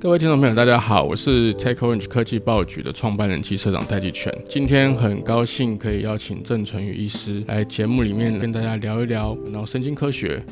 各位听众朋友，大家好，我是 TechOrange 科技报局的创办人及社长戴季全。今天很高兴可以邀请郑纯宇医师来节目里面跟大家聊一聊脑神经科学，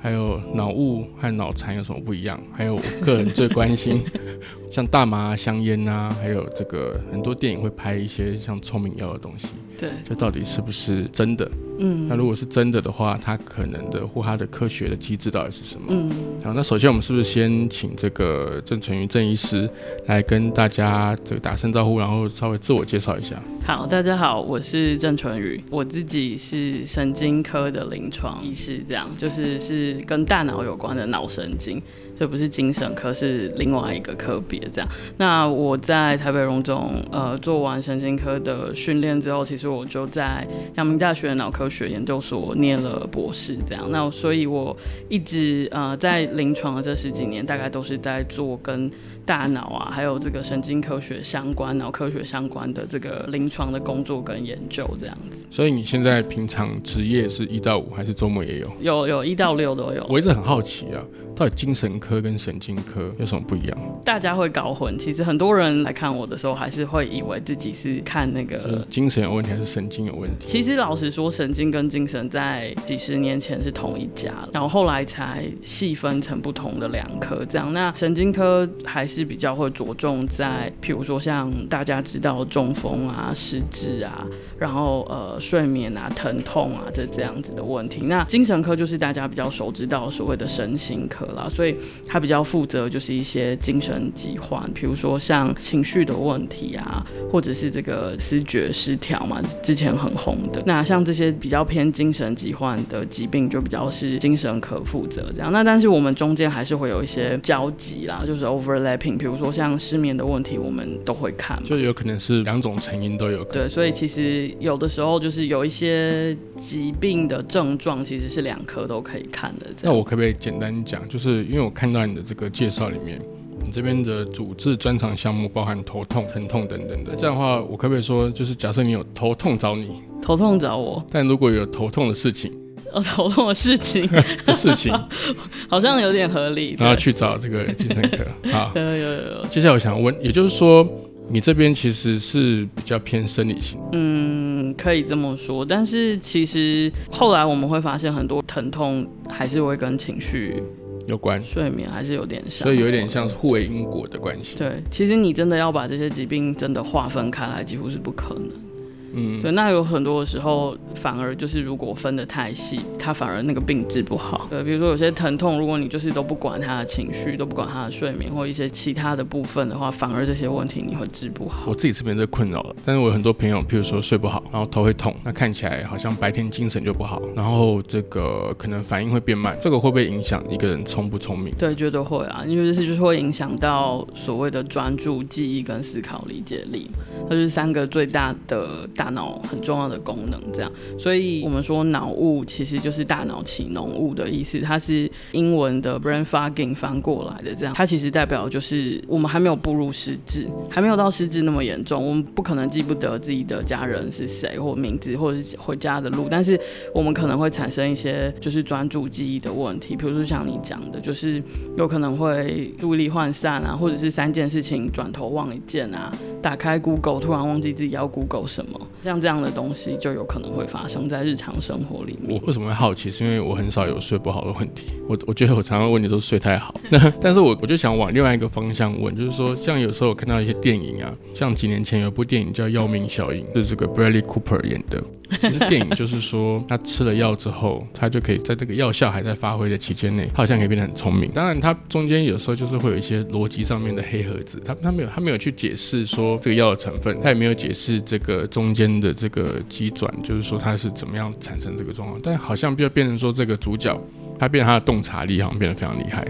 还有脑雾和脑残有什么不一样，还有我个人最关心 像大麻、香烟啊，还有这个很多电影会拍一些像聪明药的东西，对，这到底是不是真的？嗯，那如果是真的的话，它可能的或它的科学的机制到底是什么？嗯，好，那首先我们是不是先请这个郑纯瑜郑医师来跟大家这个打声招呼，然后稍微自我介绍一下？好，大家好，我是郑纯宇，我自己是神经科的临床医师，这样就是是跟大脑有关的脑神经。这不是精神科，是另外一个科别。这样，那我在台北荣总呃做完神经科的训练之后，其实我就在阳明大学脑科学研究所念了博士。这样，那所以我一直呃在临床的这十几年，大概都是在做跟大脑啊，还有这个神经科学相关、脑科学相关的这个临床的工作跟研究这样子。所以你现在平常职业是一到五，还是周末也有？有有一到六都有。我一直很好奇啊。到底精神科跟神经科有什么不一样？大家会搞混。其实很多人来看我的时候，还是会以为自己是看那个精神有问题还是神经有问题。其实老实说，神经跟精神在几十年前是同一家，然后后来才细分成不同的两科。这样，那神经科还是比较会着重在，譬如说像大家知道中风啊、失智啊，然后呃睡眠啊、疼痛啊这这样子的问题。那精神科就是大家比较熟知到所谓的身心科。啦，所以他比较负责就是一些精神疾患，比如说像情绪的问题啊，或者是这个视觉失调嘛，之前很红的。那像这些比较偏精神疾患的疾病，就比较是精神科负责这样。那但是我们中间还是会有一些交集啦，就是 overlapping。比如说像失眠的问题，我们都会看，就有可能是两种成因都有。对，所以其实有的时候就是有一些疾病的症状，其实是两科都可以看的。那我可不可以简单讲，就就是因为我看到你的这个介绍里面，你这边的主治专长项目包含头痛、疼痛等等的。这样的话，我可不可以说，就是假设你有头痛找你，头痛找我，但如果有头痛的事情，呃，头痛的事情 的事情，好像有点合理，然后去找这个精神科。啊，有有有。接下来我想问，也就是说。你这边其实是比较偏生理性，嗯，可以这么说。但是其实后来我们会发现，很多疼痛还是会跟情绪有关，睡眠还是有点像，所以有点像是互为因果的关系。对，其实你真的要把这些疾病真的划分开来，几乎是不可能。嗯，对，那有很多的时候，反而就是如果分得太细，它反而那个病治不好。对，比如说有些疼痛，如果你就是都不管他的情绪，都不管他的睡眠或一些其他的部分的话，反而这些问题你会治不好。我自己这边这困扰的，但是我有很多朋友，譬如说睡不好，然后头会痛，那看起来好像白天精神就不好，然后这个可能反应会变慢，这个会不会影响一个人聪不聪明？对，绝对会啊，因为这是就是会影响到所谓的专注、记忆跟思考理解力，就是三个最大的大脑很重要。的功能这样，所以我们说脑雾其实就是大脑起浓雾的意思，它是英文的 brain fogging 翻过来的这样，它其实代表就是我们还没有步入失智，还没有到失智那么严重，我们不可能记不得自己的家人是谁或名字或者是回家的路，但是我们可能会产生一些就是专注记忆的问题，比如说像你讲的，就是有可能会注意力涣散啊，或者是三件事情转头忘一件啊，打开 Google 突然忘记自己要 Google 什么，像这样的东。西就有可能会发生在日常生活里面。我为什么会好奇？是因为我很少有睡不好的问题。我我觉得我常常问题都是睡太好。那 但是我我就想往另外一个方向问，就是说，像有时候我看到一些电影啊，像几年前有部电影叫《药命效应》，是这个 Bradley Cooper 演的。其实电影就是说，他吃了药之后，他就可以在这个药效还在发挥的期间内，他好像可以变得很聪明。当然，他中间有时候就是会有一些逻辑上面的黑盒子，他他没有他没有去解释说这个药的成分，他也没有解释这个中间的这个急转，就是说他是怎么样产生这个状况。但好像就变成说，这个主角他变他的洞察力好像变得非常厉害。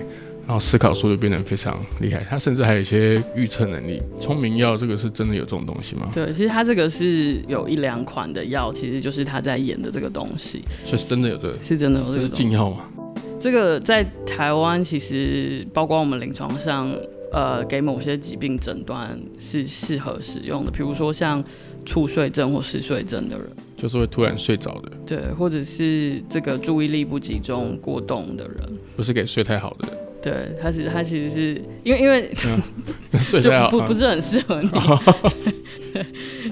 然后思考速度变得非常厉害，他甚至还有一些预测能力。聪明药这个是真的有这种东西吗？对，其实他这个是有一两款的药，其实就是他在演的这个东西。所以是真的有这个？是真的有这个？这是禁药吗？这个在台湾其实包括我们临床上，呃，给某些疾病诊断是适合使用的，比如说像猝睡症或嗜睡症的人，就是会突然睡着的。对，或者是这个注意力不集中过动的人，不是给睡太好的人。对，他是他其实是因为因为 睡就太好啊不不是很适合你。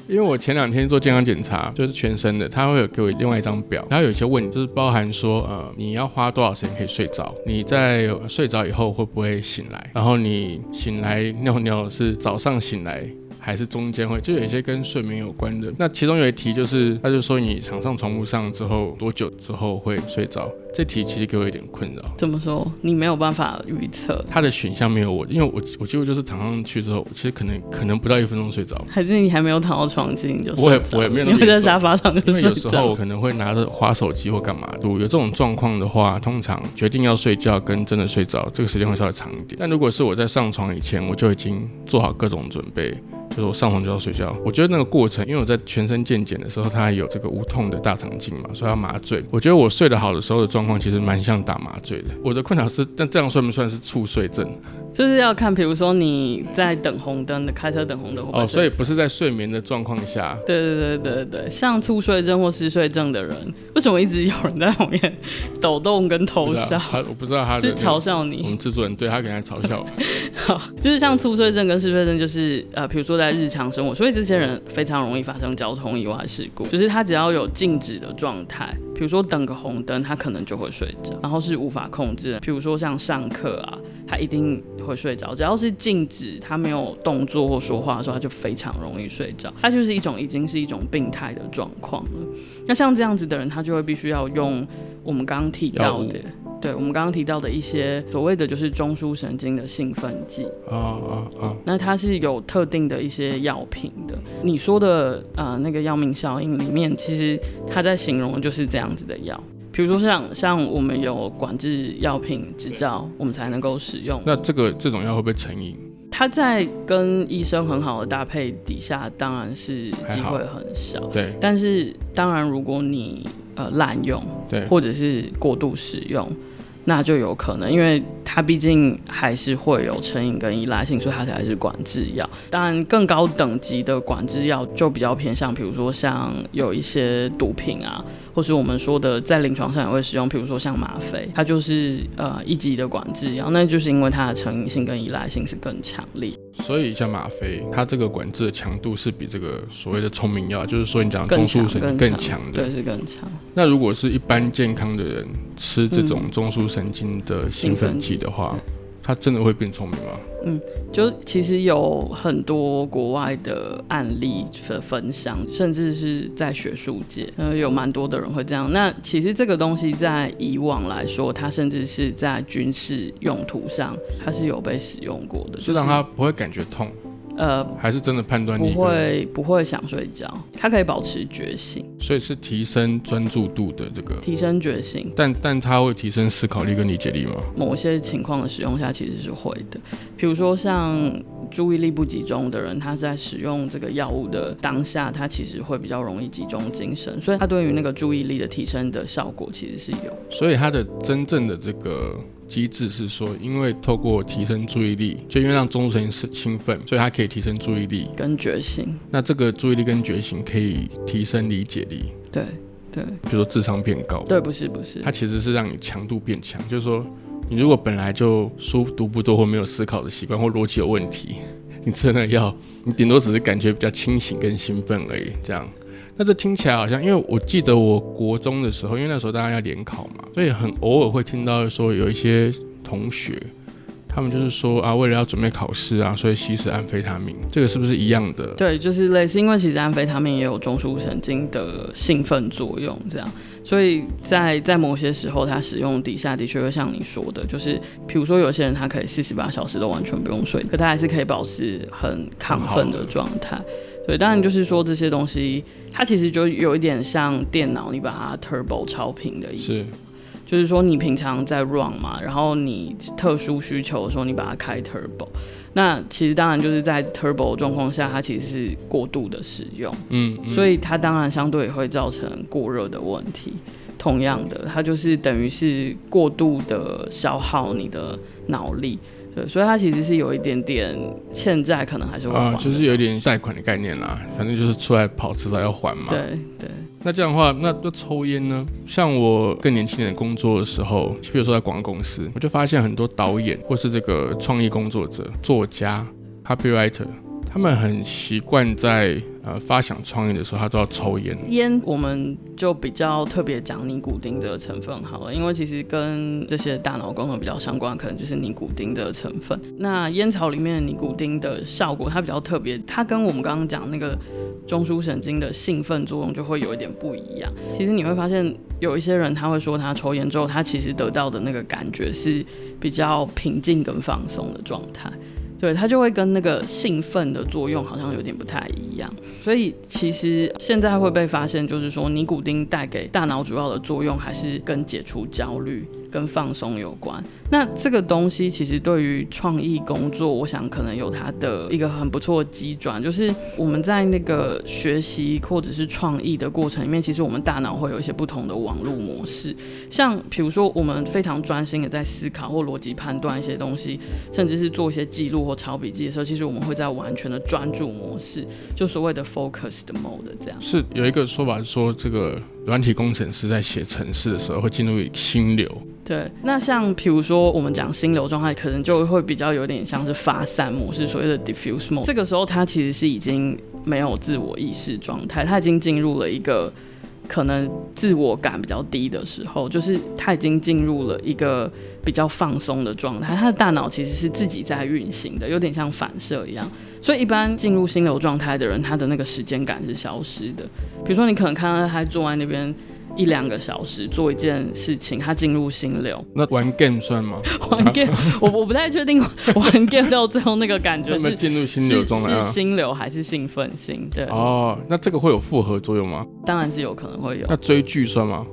因为我前两天做健康检查，就是全身的，他会有给我另外一张表，它有一些问题，就是包含说，呃，你要花多少时间可以睡着？你在睡着以后会不会醒来？然后你醒来尿尿是早上醒来？还是中间会，就有一些跟睡眠有关的。那其中有一题就是，他就说你躺上床铺上之后多久之后会睡着？这题其实给我有点困扰。怎么说？你没有办法预测？他的选项没有我，因为我我几乎就是躺上去之后，其实可能可能不到一分钟睡着。还是你还没有躺到床前你就？不会不会，没有你会在沙发上就睡着。因为有时候我可能会拿着滑手机或干嘛。如果有这种状况的话，通常决定要睡觉跟真的睡着这个时间会稍微长一点。但如果是我在上床以前，我就已经做好各种准备。就是我上床就要睡觉，我觉得那个过程，因为我在全身健检的时候，它有这个无痛的大肠镜嘛，所以要麻醉。我觉得我睡得好的时候的状况，其实蛮像打麻醉的。我的困扰是，但这样算不算是猝睡症？就是要看，比如说你在等红灯的开车等红灯哦，所以不是在睡眠的状况下。对对对对对，像猝睡症或嗜睡症的人，为什么一直有人在后面抖动跟偷笑？他我不知道他 是嘲笑你。我们制作人对他可能在嘲笑我。好，就是像猝睡症跟嗜睡症，就是呃，比如说在在日常生活，所以这些人非常容易发生交通意外事故。就是他只要有静止的状态，比如说等个红灯，他可能就会睡着，然后是无法控制的。比如说像上课啊。他一定会睡着，只要是静止，他没有动作或说话的时候，他就非常容易睡着。他就是一种已经是一种病态的状况了。那像这样子的人，他就会必须要用我们刚刚提到的，对我们刚刚提到的一些所谓的就是中枢神经的兴奋剂啊啊啊。那它是有特定的一些药品的。你说的呃那个药命效应里面，其实它在形容的就是这样子的药。比如说像像我们有管制药品执照，我们才能够使用。那这个这种药会不会成瘾？它在跟医生很好的搭配底下，当然是机会很小。对。但是当然，如果你呃滥用，对，或者是过度使用。那就有可能，因为它毕竟还是会有成瘾跟依赖性，所以它才是管制药。当然，更高等级的管制药就比较偏向，比如说像有一些毒品啊，或是我们说的在临床上也会使用，比如说像吗啡，它就是呃一级的管制药，那就是因为它的成瘾性跟依赖性是更强烈。所以像吗啡，它这个管制的强度是比这个所谓的聪明药，就是说你讲中枢神经更强的，对，是更强。那如果是一般健康的人吃这种中枢神经的兴奋剂的话，他真的会变聪明吗？嗯，就其实有很多国外的案例的分享，甚至是在学术界，呃，有蛮多的人会这样。那其实这个东西在以往来说，它甚至是在军事用途上，它是有被使用过的，就让它不会感觉痛。呃，还是真的判断不会不会想睡觉，他可以保持觉醒，所以是提升专注度的这个提升觉醒，但但它会提升思考力跟理解力吗？某些情况的使用下其实是会的，比如说像注意力不集中的人，他在使用这个药物的当下，他其实会比较容易集中精神，所以他对于那个注意力的提升的效果其实是有，所以它的真正的这个。机制是说，因为透过提升注意力，就因为让中枢神经兴奋，所以它可以提升注意力跟觉醒。那这个注意力跟觉醒可以提升理解力。对对，比如说智商变高。对，不是不是，它其实是让你强度变强。就是说，你如果本来就书读不多或没有思考的习惯，或逻辑有问题，你真的要，你顶多只是感觉比较清醒跟兴奋而已，这样。那这听起来好像，因为我记得我国中的时候，因为那时候大家要联考嘛，所以很偶尔会听到说有一些同学，他们就是说啊，为了要准备考试啊，所以吸食安非他命，这个是不是一样的？对，就是类似，因为其实安非他命也有中枢神经的兴奋作用，这样，所以在在某些时候，它使用底下的确会像你说的，就是比如说有些人他可以四十八小时都完全不用睡，可他还是可以保持很亢奋的状态。对，当然就是说这些东西，它其实就有一点像电脑，你把它 turbo 超频的意思。是，就是说你平常在 run 嘛，然后你特殊需求的时候，你把它开 turbo。那其实当然就是在 turbo 状况下，它其实是过度的使用。嗯。所以它当然相对也会造成过热的问题。同样的，它就是等于是过度的消耗你的脑力。对，所以它其实是有一点点欠债，可能还是会还啊，就是有点贷款的概念啦，反正就是出来跑，迟早要还嘛。对对。那这样的话，那那抽烟呢？像我更年轻人工作的时候，比如说在广告公司，我就发现很多导演或是这个创意工作者、作家、copywriter，他们很习惯在呃发想创意的时候，他都要抽烟。烟我们就比较特别讲尼古丁的成分好了，因为其实跟这些大脑功能比较相关，可能就是尼古丁的成分。那烟草里面的尼古丁的效果，它比较特别，它跟我们刚刚讲那个中枢神经的兴奋作用就会有一点不一样。其实你会发现，有一些人他会说，他抽烟之后，他其实得到的那个感觉是比较平静跟放松的状态。对，它就会跟那个兴奋的作用好像有点不太一样，所以其实现在会被发现，就是说尼古丁带给大脑主要的作用还是跟解除焦虑、跟放松有关。那这个东西其实对于创意工作，我想可能有它的一个很不错的机转，就是我们在那个学习或者是创意的过程里面，其实我们大脑会有一些不同的网络模式，像比如说我们非常专心的在思考或逻辑判断一些东西，甚至是做一些记录或抄笔记的时候，其实我们会在完全的专注模式，就所谓的 focus 的 mode 这样。是有一个说法是说，这个软体工程师在写程式的时候会进入心流。对，那像比如说我们讲心流状态，可能就会比较有点像是发散模式，所谓的 diffuse mode。这个时候，他其实是已经没有自我意识状态，他已经进入了一个可能自我感比较低的时候，就是他已经进入了一个比较放松的状态。他的大脑其实是自己在运行的，有点像反射一样。所以一般进入心流状态的人，他的那个时间感是消失的。比如说，你可能看到他坐在那边。一两个小时做一件事情，他进入心流。那玩 game 算吗？玩 game，我我不太确定玩 game 到最后那个感觉是进入心流中了，是心流还是兴奋心？对。哦，那这个会有复合作用吗？当然是有可能会有。那追剧算吗？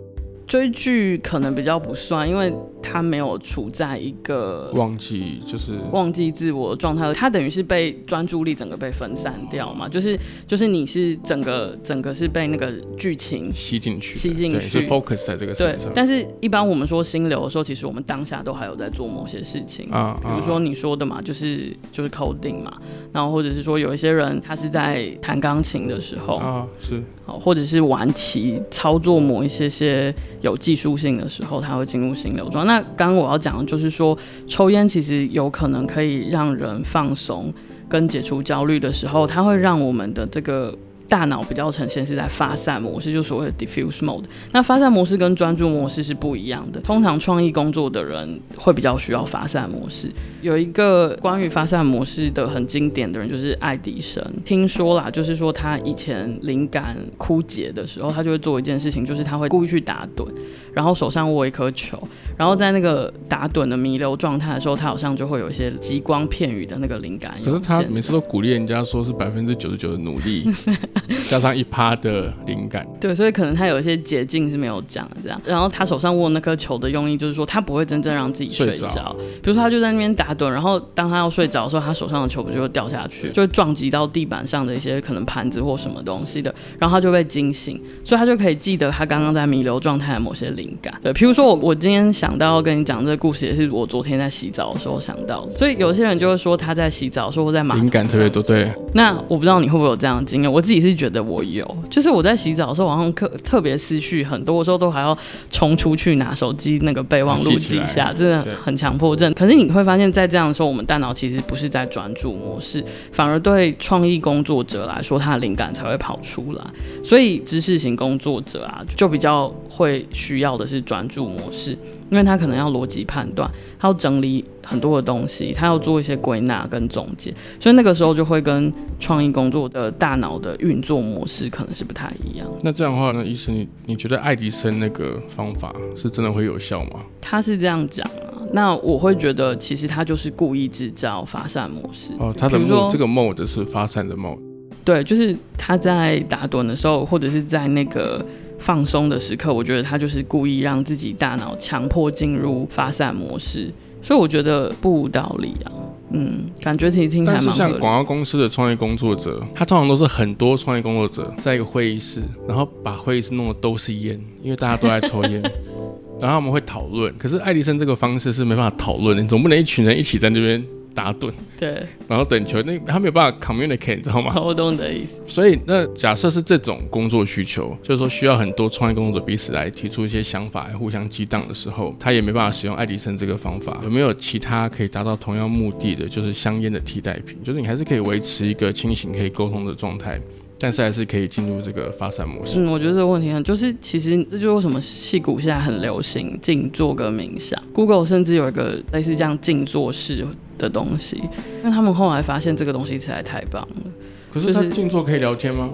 追剧可能比较不算，因为他没有处在一个忘记就是忘记自我的状态，他等于是被专注力整个被分散掉嘛，就是就是你是整个整个是被那个剧情吸进去，吸进去，是 focus 在这个身上。但是一般我们说心流的时候，其实我们当下都还有在做某些事情。啊，比如说你说的嘛，就是就是 coding 嘛，然后或者是说有一些人他是在弹钢琴的时候啊，是，好，或者是玩棋操作某一些些。有技术性的时候，它会进入心流状。那刚刚我要讲的就是说，抽烟其实有可能可以让人放松跟解除焦虑的时候，它会让我们的这个。大脑比较呈现是在发散模式，就所谓的 diffuse mode。那发散模式跟专注模式是不一样的。通常创意工作的人会比较需要发散模式。有一个关于发散模式的很经典的人就是爱迪生。听说啦，就是说他以前灵感枯竭的时候，他就会做一件事情，就是他会故意去打盹，然后手上握一颗球，然后在那个打盹的弥留状态的时候，他好像就会有一些极光片语的那个灵感。可是他每次都鼓励人家说是百分之九十九的努力。加上一趴的灵感，对，所以可能他有一些捷径是没有讲的这样。然后他手上握那颗球的用意，就是说他不会真正让自己睡着。比如说他就在那边打盹，然后当他要睡着的时候，他手上的球不就会掉下去，就会撞击到地板上的一些可能盘子或什么东西的，然后他就被惊醒，所以他就可以记得他刚刚在弥留状态的某些灵感。对，比如说我我今天想到要跟你讲这个故事，也是我昨天在洗澡的时候想到的。所以有些人就会说他在洗澡，说我在马灵感特别多。对，那我不知道你会不会有这样的经验，我自己是觉得我有。就是我在洗澡的时候，好像特特别思绪很多的时候，都还要冲出去拿手机那个备忘录记一下，真的很强迫症。可是你会发现在这样的时候，我们大脑其实不是在专注模式，反而对创意工作者来说，他的灵感才会跑出来。所以知识型工作者啊，就比较会需要的是专注模式。因为他可能要逻辑判断，他要整理很多的东西，他要做一些归纳跟总结，所以那个时候就会跟创意工作的大脑的运作模式可能是不太一样。那这样的话呢，医生，你你觉得爱迪生那个方法是真的会有效吗？他是这样讲啊，那我会觉得其实他就是故意制造发散模式。哦，他的说这个 mode 是发散的 mode。对，就是他在打盹的时候，或者是在那个。放松的时刻，我觉得他就是故意让自己大脑强迫进入发散模式，所以我觉得不无道理啊。嗯，感觉其实听起来但是像广告公司的创业工作者，他通常都是很多创业工作者在一个会议室，然后把会议室弄得都是烟，因为大家都在抽烟。然后我们会讨论，可是爱迪生这个方式是没办法讨论的，你总不能一群人一起在那边打盹，对，然后等球，那他没有办法 communicate，你知道吗？我懂你的意思。所以，那假设是这种工作需求，就是说需要很多创业工作者彼此来提出一些想法，来互相激荡的时候，他也没办法使用爱迪生这个方法。有没有其他可以达到同样目的的，就是香烟的替代品？就是你还是可以维持一个清醒、可以沟通的状态，但是还是可以进入这个发散模式。嗯，我觉得这个问题很，就是其实这就是为什么戏骨现在很流行静坐跟冥想。Google 甚至有一个类似这样静坐式的东西，因为他们后来发现这个东西实在太棒了。可是他静坐可以聊天吗？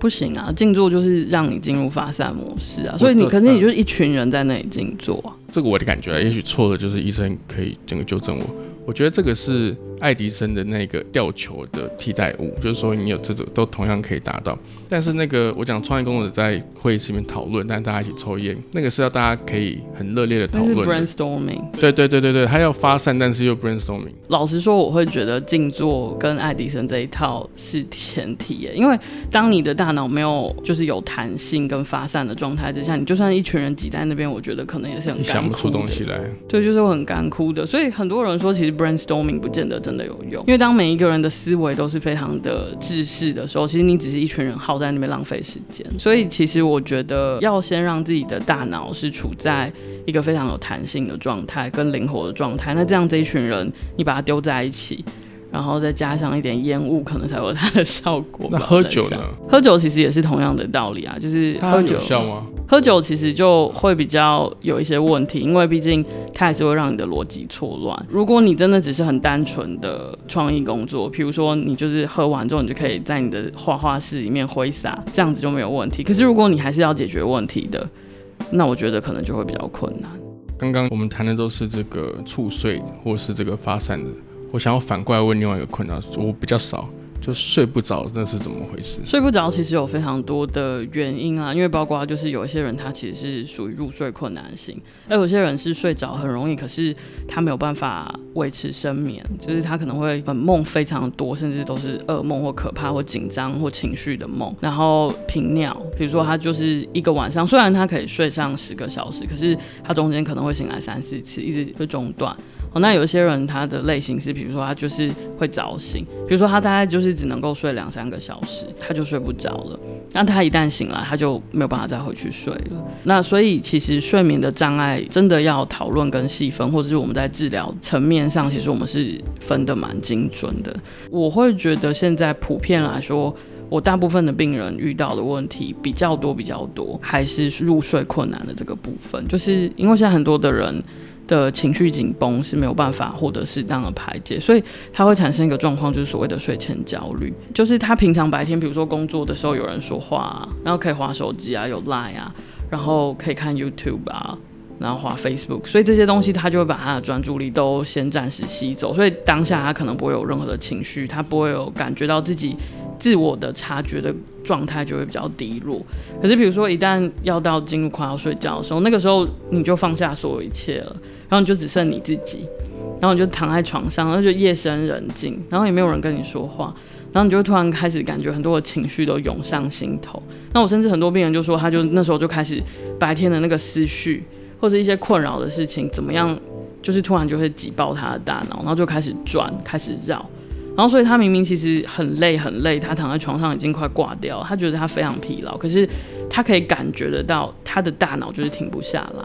不行啊，静坐就是让你进入发散模式啊，所以你可是你就是一群人在那里静坐啊。这个我的感觉啊，也许错了，就是医生可以整个纠正我。我觉得这个是爱迪生的那个吊球的替代物，就是说你有这种都同样可以达到。但是那个我讲创业工作者在会议室里面讨论，但大家一起抽烟，那个是要大家可以很热烈的讨论。brainstorming。对对对对对，他要发散，但是又 brainstorming。老实说，我会觉得静坐跟爱迪生这一套是前提耶，因为当你的大脑没有就是有弹性跟发散的状态之下，你就算一群人挤在那边，我觉得可能也是很你想不出东西来，对，就是会很干枯的。所以很多人说，其实 brainstorming 不见得真的有用，因为当每一个人的思维都是非常的制式的时候，其实你只是一群人耗在那边浪费时间。所以其实我觉得要先让自己的大脑是处在一个非常有弹性的状态跟灵活的状态，那这样这一群人你把它丢在一起。然后再加上一点烟雾，可能才有它的效果。那喝酒呢？喝酒其实也是同样的道理啊，就是它喝酒有效吗？喝酒其实就会比较有一些问题，因为毕竟它还是会让你的逻辑错乱。如果你真的只是很单纯的创意工作，比如说你就是喝完之后，你就可以在你的画画室里面挥洒，这样子就没有问题。可是如果你还是要解决问题的，那我觉得可能就会比较困难。刚刚我们谈的都是这个猝睡或是这个发散的，我想要反过来问另外一个困扰，我比较少，就睡不着，那是怎么回事？睡不着其实有非常多的原因啊，因为包括就是有一些人他其实是属于入睡困难型，那有些人是睡着很容易，可是他没有办法维持深眠，就是他可能会梦非常多，甚至都是噩梦或可怕或紧张或情绪的梦，然后频尿，比如说他就是一个晚上，虽然他可以睡上十个小时，可是他中间可能会醒来三四次，一直会中断。哦，那有些人他的类型是，比如说他就是会早醒，比如说他大概就是只能够睡两三个小时，他就睡不着了。那他一旦醒来，他就没有办法再回去睡了。那所以其实睡眠的障碍真的要讨论跟细分，或者是我们在治疗层面上，其实我们是分的蛮精准的。我会觉得现在普遍来说。我大部分的病人遇到的问题比较多，比较多还是入睡困难的这个部分，就是因为现在很多的人的情绪紧绷是没有办法获得适当的排解，所以他会产生一个状况，就是所谓的睡前焦虑。就是他平常白天，比如说工作的时候有人说话、然后可以划手机啊，有 Line 啊，然后可以看 YouTube 啊。然后滑 Facebook，所以这些东西他就会把他的专注力都先暂时吸走，所以当下他可能不会有任何的情绪，他不会有感觉到自己自我的察觉的状态就会比较低落。可是比如说一旦要到进入快要睡觉的时候，那个时候你就放下所有一切了，然后你就只剩你自己，然后你就躺在床上，然后就夜深人静，然后也没有人跟你说话。然后你就突然开始感觉很多的情绪都涌上心头。那我甚至很多病人就说，他就那时候就开始白天的那个思绪，或者一些困扰的事情，怎么样，就是突然就会挤爆他的大脑，然后就开始转，开始绕。然后所以他明明其实很累很累，他躺在床上已经快挂掉，他觉得他非常疲劳，可是他可以感觉得到他的大脑就是停不下来，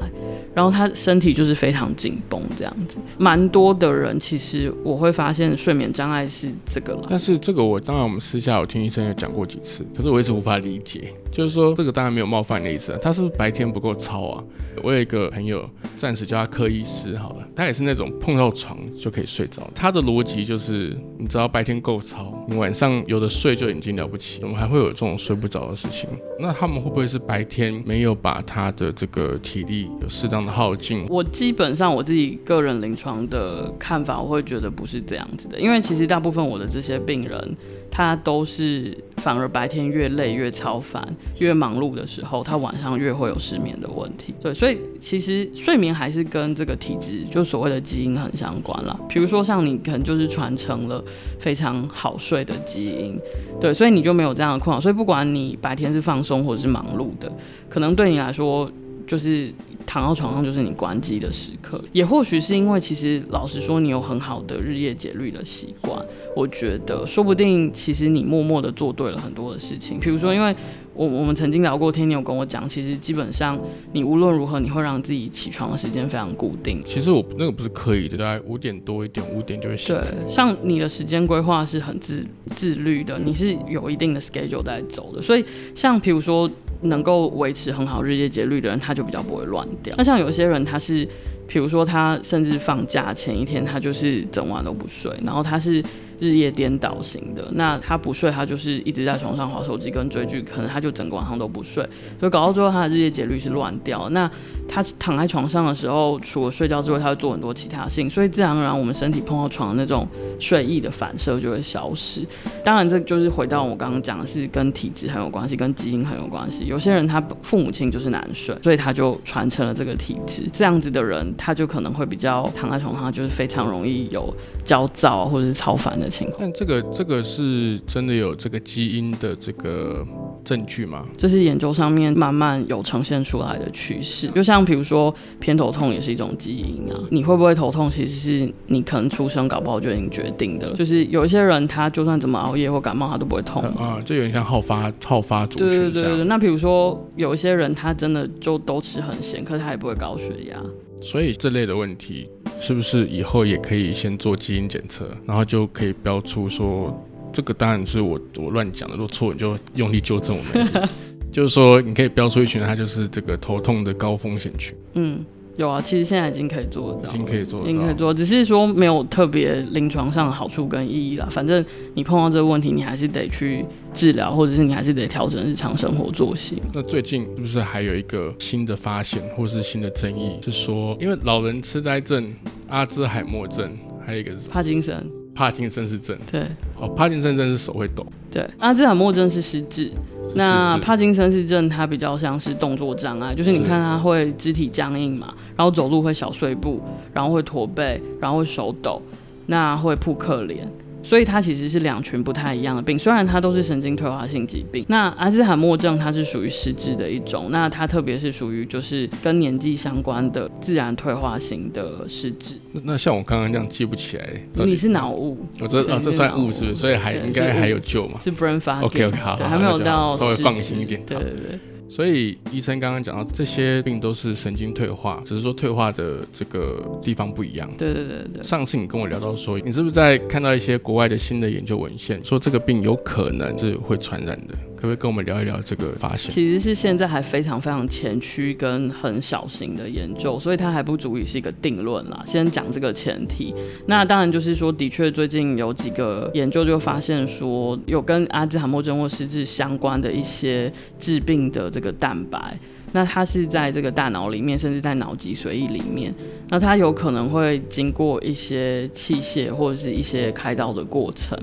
然后他身体就是非常紧绷这样子。蛮多的人其实我会发现睡眠障碍是这个了。但是这个我当然我们私下有听医生有讲过几次，可是我一直无法理解，就是说这个当然没有冒犯你的意思啊，他是不是白天不够操啊？我有一个朋友，暂时叫他柯医师好了，他也是那种碰到床就可以睡着，他的逻辑就是你只要白天够操，你晚上有的睡就已经了不起，我们还会有这种睡不着的事情。那他们会不会是白天没有把他的这个体力有适当的耗尽？我基本上我自己个人临床的看法，我会觉得不是这样子的，因为其实大部分我的这些病人，他都是反而白天越累越超烦越忙碌的时候，他晚上越会有失眠的问题。对，所以其实睡眠还是跟这个体质，就所谓的基因很相关了。比如说像你可能就是传承了非常好睡的基因，对，所以你就没有这样的困扰。所以不管你白天是放松或者是忙碌的，可能对你来说就是。躺到床上就是你关机的时刻，也或许是因为其实老实说，你有很好的日夜节律的习惯。我觉得说不定其实你默默的做对了很多的事情。比如说，因为我我们曾经聊过天，你有跟我讲，其实基本上你无论如何你会让自己起床的时间非常固定。其实我那个不是刻意的，大概五点多一点，五点就会醒。对，像你的时间规划是很自自律的，你是有一定的 schedule 在走的。所以像比如说。能够维持很好日夜节律的人，他就比较不会乱掉。那像有些人，他是，比如说他甚至放假前一天，他就是整晚都不睡，然后他是。日夜颠倒型的，那他不睡，他就是一直在床上划手机跟追剧，可能他就整个晚上都不睡，所以搞到最后他的日夜节律是乱掉。那他躺在床上的时候，除了睡觉之外，他会做很多其他事情，所以自然而然我们身体碰到床的那种睡意的反射就会消失。当然，这就是回到我刚刚讲的是跟体质很有关系，跟基因很有关系。有些人他父母亲就是难睡，所以他就传承了这个体质。这样子的人，他就可能会比较躺在床上就是非常容易有焦躁或者是超烦的。但这个这个是真的有这个基因的这个证据吗？这是研究上面慢慢有呈现出来的趋势。就像比如说偏头痛也是一种基因啊，你会不会头痛，其实是你可能出生搞不好就已经决定的了。就是有一些人他就算怎么熬夜或感冒，他都不会痛啊，就有点像好发好发族群对对对对，那比如说有一些人他真的就都吃很咸，可是他也不会高血压。所以这类的问题。是不是以后也可以先做基因检测，然后就可以标出说这个当然是我我乱讲的，如果错你就用力纠正我们。就是说你可以标出一群，它就是这个头痛的高风险群。嗯。有啊，其实现在已经可以做到，已经可以做，已经可以做，只是说没有特别临床上的好处跟意义啦。反正你碰到这个问题，你还是得去治疗，或者是你还是得调整日常生活作息。那最近是不是还有一个新的发现，或是新的争议，是说因为老人痴呆症、阿兹海默症，还有一个是帕金森。帕金森氏症，对，哦，帕金森症是手会抖，对，阿兹海默症是失智，那帕金森氏症它比较像是动作障碍，就是你看它会肢体僵硬嘛，然后走路会小碎步，然后会驼背，然后会手抖，那会扑克脸。所以它其实是两群不太一样的病，虽然它都是神经退化性疾病。那阿兹海默症它是属于失智的一种，那它特别是属于就是跟年纪相关的自然退化型的失智。那像我刚刚这样记不起来，你是脑雾？我这啊这算雾是不是？所以还应该还有救嘛？是 brain fog。OK OK 好，还没有到稍微放心一点。对对对。所以医生刚刚讲到这些病都是神经退化，只是说退化的这个地方不一样。对对对对。上次你跟我聊到说，你是不是在看到一些国外的新的研究文献，说这个病有可能是会传染的？可不可以跟我们聊一聊这个发现？其实是现在还非常非常前驱跟很小型的研究，所以它还不足以是一个定论啦。先讲这个前提。那当然就是说，的确最近有几个研究就发现说，有跟阿兹海默症或失智相关的一些致病的这个蛋白，那它是在这个大脑里面，甚至在脑脊髓液里面，那它有可能会经过一些器械或者是一些开刀的过程。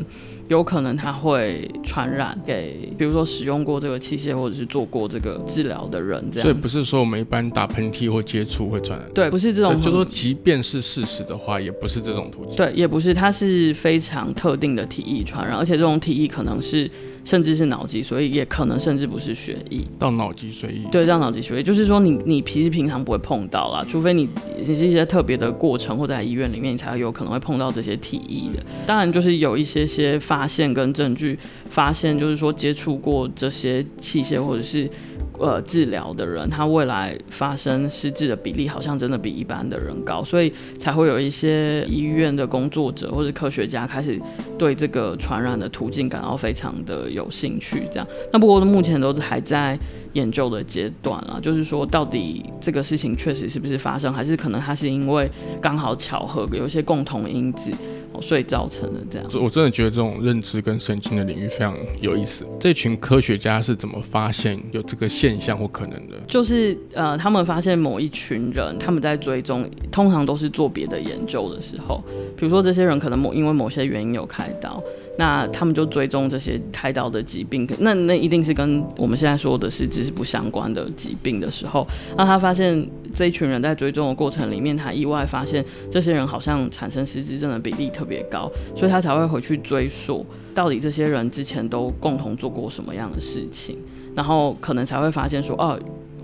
有可能它会传染给，比如说使用过这个器械或者是做过这个治疗的人，这样。所以不是说我们一般打喷嚏或接触会传染。对，不是这种。就说即便是事实的话，也不是这种途径。对，也不是，它是非常特定的体液传染，而且这种体液可能是。甚至是脑脊髓液，也可能甚至不是血液到脑脊髓液。对，到脑脊髓液，就是说你你平时平常不会碰到啦，除非你你是一些特别的过程或在医院里面，你才有可能会碰到这些体液的。当然，就是有一些些发发现跟证据，发现就是说接触过这些器械或者是。呃，治疗的人，他未来发生失智的比例好像真的比一般的人高，所以才会有一些医院的工作者或者科学家开始对这个传染的途径感到非常的有兴趣。这样，那不过目前都是还在研究的阶段啊，就是说到底这个事情确实是不是发生，还是可能它是因为刚好巧合有一些共同因子。所以造成的这样，我真的觉得这种认知跟神经的领域非常有意思。这群科学家是怎么发现有这个现现象或可能的？就是呃，他们发现某一群人，他们在追踪，通常都是做别的研究的时候，比如说这些人可能某因为某些原因有开刀。那他们就追踪这些开刀的疾病，那那一定是跟我们现在说的实质是不相关的疾病的时候，那他发现这一群人在追踪的过程里面，他意外发现这些人好像产生失智症的比例特别高，所以他才会回去追溯到底这些人之前都共同做过什么样的事情，然后可能才会发现说，哦。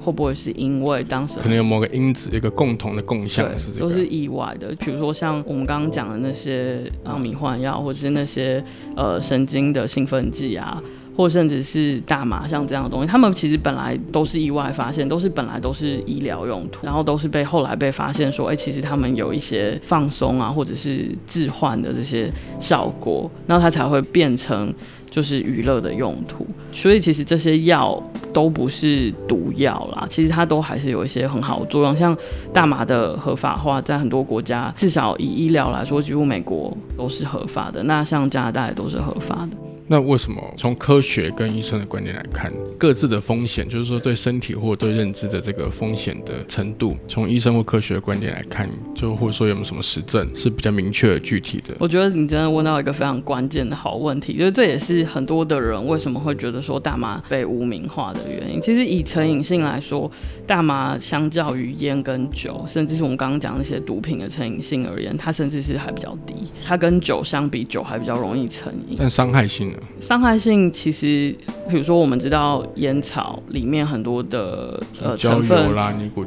会不会是因为当时可能有某个因子，一个共同的共相是都是意外的。比如说像我们刚刚讲的那些啊迷幻药，或者是那些呃神经的兴奋剂啊，或甚至是大麻像这样的东西，他们其实本来都是意外发现，都是本来都是医疗用途，然后都是被后来被发现说，哎，其实他们有一些放松啊，或者是置换的这些效果，然后它才会变成。就是娱乐的用途，所以其实这些药都不是毒药啦，其实它都还是有一些很好的作用。像大麻的合法化，在很多国家，至少以医疗来说，几乎美国都是合法的。那像加拿大也都是合法的。那为什么从科学跟医生的观点来看，各自的风险，就是说对身体或对认知的这个风险的程度，从医生或科学的观点来看，就或者说有没有什么实证是比较明确、具体的？我觉得你真的问到一个非常关键的好问题，就是这也是很多的人为什么会觉得说大麻被污名化的原因。其实以成瘾性来说，大麻相较于烟跟酒，甚至是我们刚刚讲那些毒品的成瘾性而言，它甚至是还比较低。它跟酒相比，酒还比较容易成瘾，但伤害性呢？伤害性其实，比如说我们知道烟草里面很多的呃成分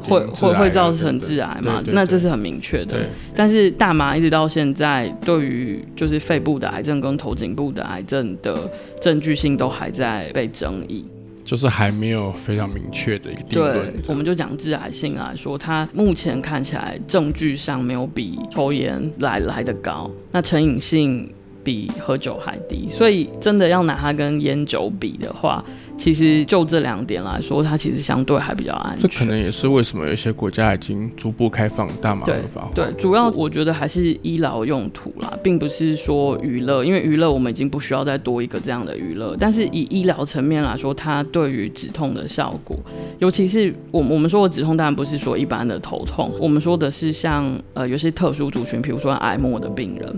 会会会造成致癌嘛，那这是很明确的。但是大麻一直到现在，对于就是肺部的癌症跟头颈部的癌症的证据性都还在被争议，就是还没有非常明确的一个定论。我们就讲致癌性来说，它目前看起来证据上没有比抽烟来来的高。那成瘾性。比喝酒还低，所以真的要拿它跟烟酒比的话，其实就这两点来说，它其实相对还比较安全。这可能也是为什么有些国家已经逐步开放大麻合法。对，主要我觉得还是医疗用途啦，并不是说娱乐，因为娱乐我们已经不需要再多一个这样的娱乐。但是以医疗层面来说，它对于止痛的效果，尤其是我我们说的止痛，当然不是说一般的头痛，我们说的是像呃有些特殊族群，比如说癌末的病人。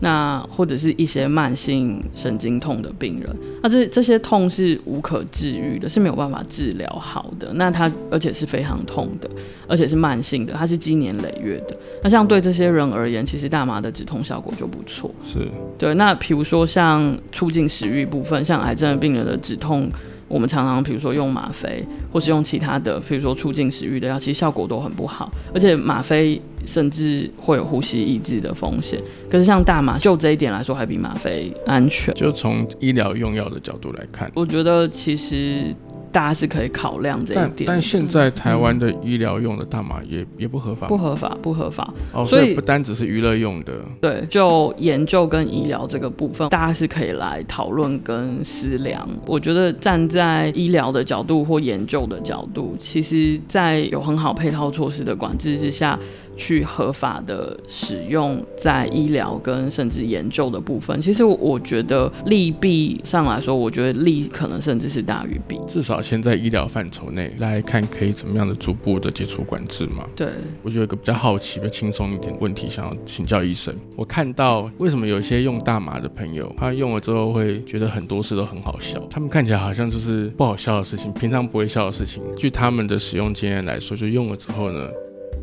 那或者是一些慢性神经痛的病人，那这这些痛是无可治愈的，是没有办法治疗好的。那它而且是非常痛的，而且是慢性的，它是积年累月的。那像对这些人而言，其实大麻的止痛效果就不错。是对。那比如说像促进食欲部分，像癌症的病人的止痛。我们常常，比如说用吗啡，或是用其他的，比如说促进食欲的药，其实效果都很不好，而且吗啡甚至会有呼吸抑制的风险。可是像大麻，就这一点来说，还比吗啡安全。就从医疗用药的角度来看，我觉得其实。大家是可以考量这一点，但现在台湾的医疗用的大麻也也不合法，不合法，不合法。哦，所以不单只是娱乐用的。对，就研究跟医疗这个部分，大家是可以来讨论跟思量。我觉得站在医疗的角度或研究的角度，其实在有很好配套措施的管制之下。去合法的使用在医疗跟甚至研究的部分，其实我觉得利弊上来说，我觉得利可能甚至是大于弊。至少先在医疗范畴内来看，可以怎么样的逐步的解除管制嘛？对，我觉得一个比较好奇、比较轻松一点问题，想要请教医生。我看到为什么有一些用大麻的朋友，他用了之后会觉得很多事都很好笑，他们看起来好像就是不好笑的事情，平常不会笑的事情。据他们的使用经验来说，就用了之后呢？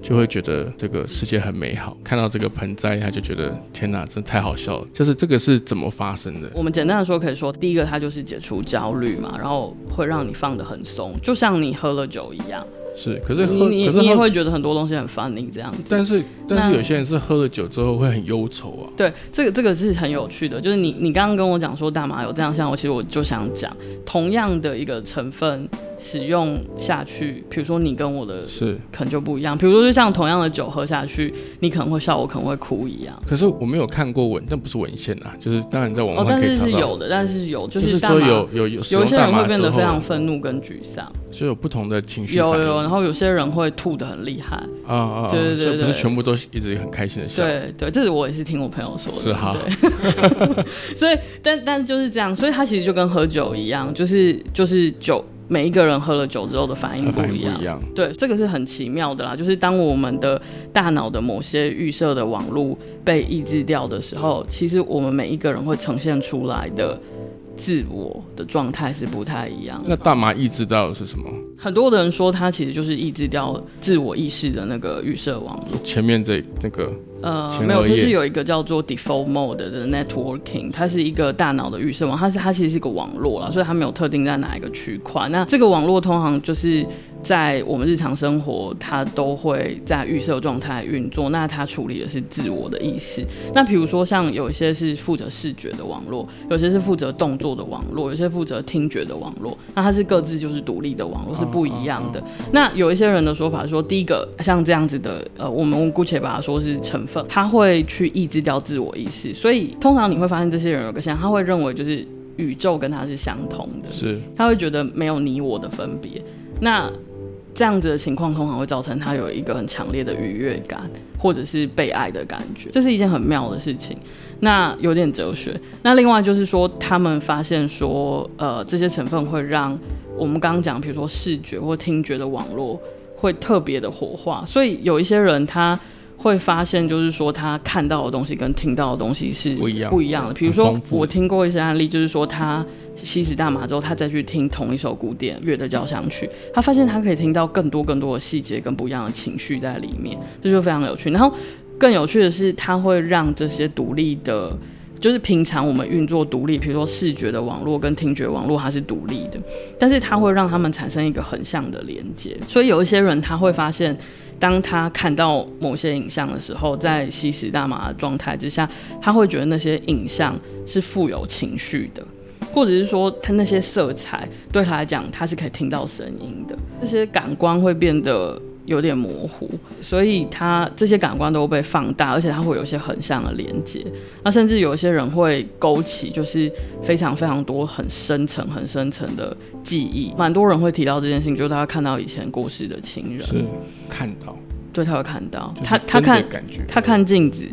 就会觉得这个世界很美好，看到这个盆栽，他就觉得天哪，真太好笑了。就是这个是怎么发生的？我们简单的说，可以说第一个，它就是解除焦虑嘛，然后会让你放得很松，就像你喝了酒一样。是，可是你你你也会觉得很多东西很 funny 这样子。但是但是有些人是喝了酒之后会很忧愁啊。对，这个这个是很有趣的，就是你你刚刚跟我讲说大麻有这样像我，其实我就想讲，同样的一个成分使用下去，比如说你跟我的是可能就不一样。比如说就像同样的酒喝下去，你可能会笑，我可能会哭一样。可是我没有看过文，但不是文献啊，就是当然在网上可以查到。但是是有的，但是有就是说有有有有些人会变得非常愤怒跟沮丧，所以有不同的情绪。有有，然后有些人会。吐的很厉害啊啊！对对对不是全部都一直很开心的笑。对对，这是我也是听我朋友说的。是哈。所以，但但就是这样，所以他其实就跟喝酒一样，就是就是酒每一个人喝了酒之后的反应不一样。对，这个是很奇妙的啦。就是当我们的大脑的某些预设的网络被抑制掉的时候，其实我们每一个人会呈现出来的自我的状态是不太一样。那大麻抑制到的是什么？很多的人说，它其实就是抑制掉自我意识的那个预设网络。前面这那个呃，没有，就是有一个叫做 default mode 的 networking，它是一个大脑的预设网，它是它其实是一个网络啦，所以它没有特定在哪一个区块。那这个网络通常就是在我们日常生活，它都会在预设状态运作。那它处理的是自我的意识。那比如说像有一些是负责视觉的网络，有些是负责动作的网络，有些负责听觉的网络。那它是各自就是独立的网络，是不一样的。那有一些人的说法说，第一个像这样子的，呃，我们姑且把它说是成分，它会去抑制掉自我意识，所以通常你会发现这些人有个现象，他会认为就是宇宙跟他是相同的，是他会觉得没有你我的分别。那这样子的情况通常会造成他有一个很强烈的愉悦感，或者是被爱的感觉，这是一件很妙的事情。那有点哲学。那另外就是说，他们发现说，呃，这些成分会让我们刚刚讲，比如说视觉或听觉的网络会特别的活化，所以有一些人他会发现，就是说他看到的东西跟听到的东西是不一样不一样的。比如说我听过一些案例，就是说他吸食大麻之后，他再去听同一首古典乐的交响曲，他发现他可以听到更多更多的细节跟不一样的情绪在里面，这就非常有趣。然后更有趣的是，它会让这些独立的。就是平常我们运作独立，比如说视觉的网络跟听觉网络，它是独立的，但是它会让他们产生一个横向的连接。所以有一些人他会发现，当他看到某些影像的时候，在吸食大麻的状态之下，他会觉得那些影像是富有情绪的。或者是说，他那些色彩对他来讲，他是可以听到声音的，这些感官会变得有点模糊，所以他这些感官都被放大，而且他会有一些横向的连接。那甚至有一些人会勾起，就是非常非常多很深层、很深层的记忆。蛮多人会提到这件事情，就是他看到以前过世的亲人，是看到，对他会看到，就是他他看感觉，他看镜子，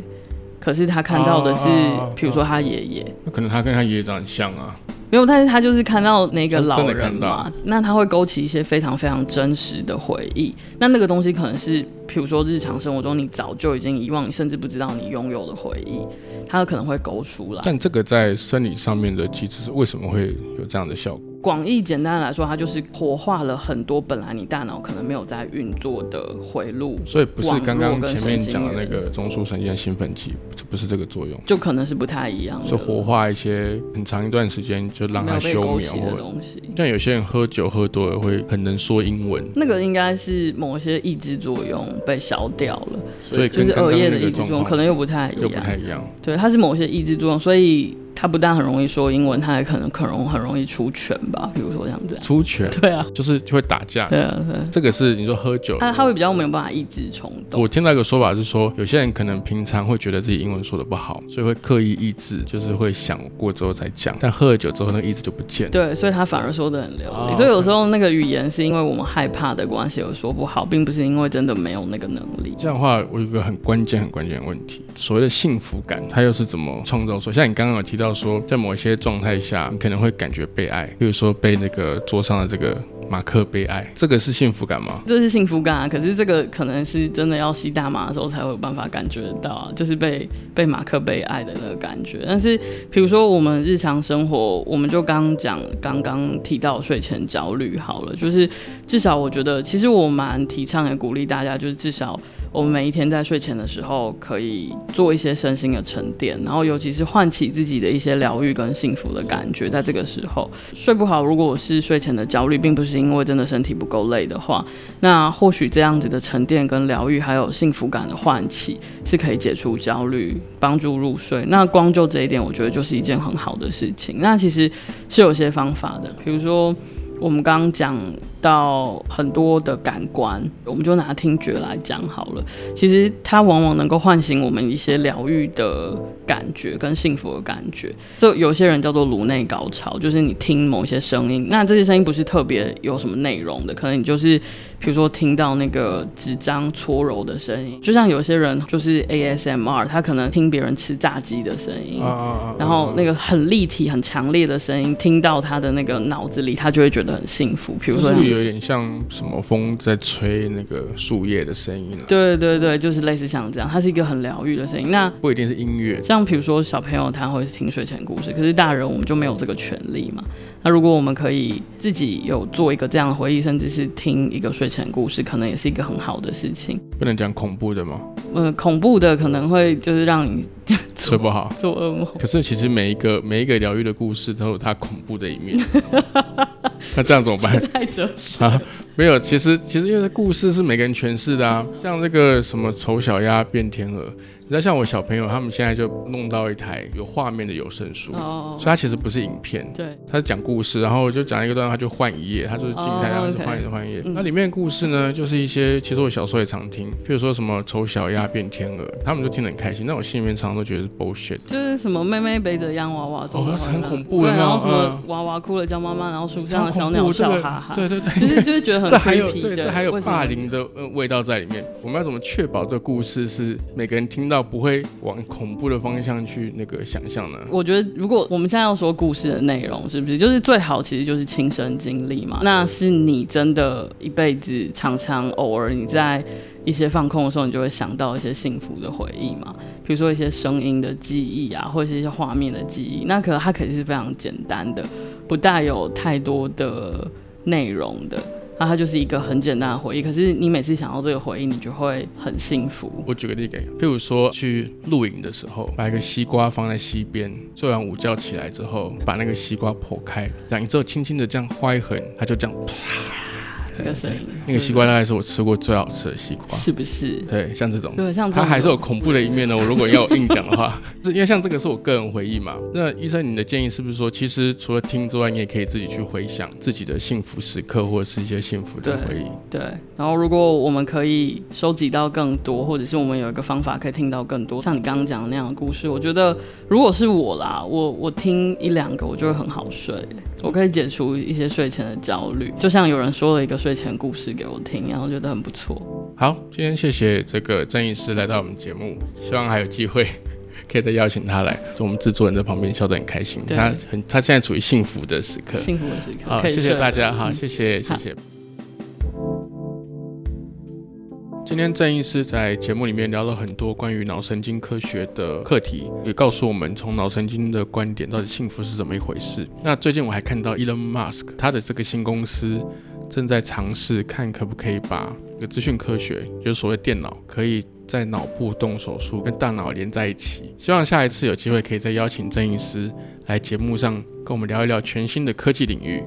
可是他看到的是哦，比如说他爷爷。那可能他跟他爷爷长得很像啊，没有，但是他就是看到那个老人嘛，那他会勾起一些非常非常真实的回忆。那那个东西可能是，譬如说日常生活中你早就已经遗忘，你甚至不知道你拥有的回忆，它可能会勾出来。但这个在生理上面的机制是为什么会有这样的效果？广义简单来说，它就是活化了很多本来你大脑可能没有在运作的回路，所以不是刚刚前面讲的那元个中枢神经的兴奋剂，这不是这个作用，就可能是不太一样的，是活化一些很长一段时间就让它休眠，的东西。像有些人喝酒喝多了会很能说英文，那个应该是某些抑制作用被消掉了，所以就是跟刚刚额叶的抑那个状况制作用可能又不太一又不。太一样。对，它是某些抑制作用，所以它不但很容易说英文，他还可能可能很容易出拳吧，比如说这样子。出拳对啊，就是就会打架，对啊，对啊，这个是你说喝酒。他他会比较没有办法抑制冲动。我听到一个说法是说，有些人可能平常会觉得自己英文说的不好，所以会刻意抑制，就是会想过之后再讲。但喝了酒之后，那个意志就不见了。对，所以他反而说的很流利。哦所以有时候那个语言是因为我们害怕的关系而说不好，并不是因为真的没有那个能力。这样的话，我有一个很关键、很关键的问题，所谓的幸福感，它又是怎么创造出来？像你刚刚有提到说，在某一些状态下，你可能会感觉被爱，比如说被那个桌上的这个马克被爱，这个是幸福感吗？这是幸福感啊！可是这个可能是真的要吸大麻的时候才会有办法感觉得到啊，就是被被马克被爱的那个感觉。但是比如说我们日常生活，我们就刚刚讲刚刚提到睡前焦虑好了，就是至少我觉得，其实我蛮提倡也鼓励大家，就是至少我们每一天在睡前的时候，可以做一些身心的沉淀，然后尤其是唤起自己的一些疗愈跟幸福的感觉。在这个时候睡不好，如果是睡前的焦虑，并不是因为真的身体不够累的话，那或许这样子的沉淀跟疗愈，还有幸福感的唤起，是可以解除焦虑，帮助入睡。那光就这一点，我觉得就是一件很好的事情。那其实是有些方法的，比如说我们刚刚讲到很多的感官，我们就拿听觉来讲好了。其实它往往能够唤醒我们一些疗愈的感觉跟幸福的感觉。这有些人叫做颅内高潮，就是你听某些声音，那这些声音不是特别有什么内容的，可能你就是比如说听到那个纸张搓揉的声音，就像有些人就是 ASMR，他可能听别人吃炸鸡的声音。然后那个很立体、很强烈的声音，听到他的那个脑子里，他就会觉得得很幸福。比如说像就是有点像什么风在吹那个树叶的声音了，对对对，就是类似像这样，它是一个很疗愈的声音。那不一定是音乐。像比如说小朋友他会听睡前故事，可是大人我们就没有这个权利嘛。那如果我们可以自己有做一个这样的回忆，甚至是听一个睡前故事，可能也是一个很好的事情。不能讲恐怖的吗？呃，恐怖的可能会就是让你 睡不好。做噩梦。可是其实每一个每一个疗愈的故事都有它恐怖的一面。那这样怎么办？太哲学。啊，没有，其实其实因为故事是每个人诠释的啊，像这个什么丑小鸭变天鹅，你知道像我小朋友他们现在就弄到一台有画面的有声书，哦所以它其实不是影片，对，它是讲故事，然后就讲一个段，他就换一页，他就是静态，哦然后就换一页换一页。嗯那里面的故事呢，就是一些其实我小时候也常听，譬如说什么丑小鸭变天鹅，他们就听得很开心，但我心里面常常都觉得是 bullshit。就是什么妹妹背着洋娃娃走哦那是很恐怖对，有没有然后什么嗯娃娃哭了叫妈妈，然后树上的小鸟笑哈哈，对对对，就是就是觉得很这还有对，这还有霸凌的呃味道在里面。我们要怎么确保这个故事是每个人听到不会往恐怖的方向去那个想象呢？我觉得，如果我们现在要说故事的内容，是不是就是最好其实就是亲身经历嘛？那是你真的一辈子常常偶尔你在一些放空的时候，你就会想到一些幸福的回忆嘛，比如说一些声音的记忆啊，或者是一些画面的记忆。那可能它可以是非常简单的，不带有太多的内容的。那它就是一个很简单的回忆，可是你每次想到这个回忆，你就会很幸福。我举个例给，譬如说去露营的时候，把一个西瓜放在溪边，做完午觉起来之后，把那个西瓜剖开，然后你只有轻轻的这样划一横，它就这样这个声音，那个西瓜大概是我吃过最好吃的西瓜。是不是？对，像这种。对，像它还是有恐怖的一面呢。我如果要有硬讲的话，是因为像这个是我个人回忆嘛。那医生，你的建议是不是说，其实除了听之外，你也可以自己去回想自己的幸福时刻，或者是一些幸福的回忆？对，然后如果我们可以收集到更多，或者是我们有一个方法可以听到更多，像你刚刚讲的那样的故事，我觉得如果是我啦，我我听一两个，我就会很好睡，我可以解除一些睡前的焦虑，就像有人说了一个睡前故事给我听，然后觉得很不错。好，今天谢谢这个郑医师来到我们节目，希望还有机会可以再邀请他来，就我们制作人在旁边笑得很开心，他很他现在处于幸福的时刻。幸福的时刻，好，谢谢大家，好，嗯 谢谢谢谢。今天郑医师在节目里面聊了很多关于脑神经科学的课题，也告诉我们从脑神经的观点到底幸福是怎么一回事。那最近我还看到 Elon Musk 他的这个新公司正在尝试看可不可以把一个资讯科学，就是所谓电脑，可以在脑部动手术跟大脑连在一起。希望下一次有机会可以再邀请郑医师来节目上跟我们聊一聊全新的科技领域。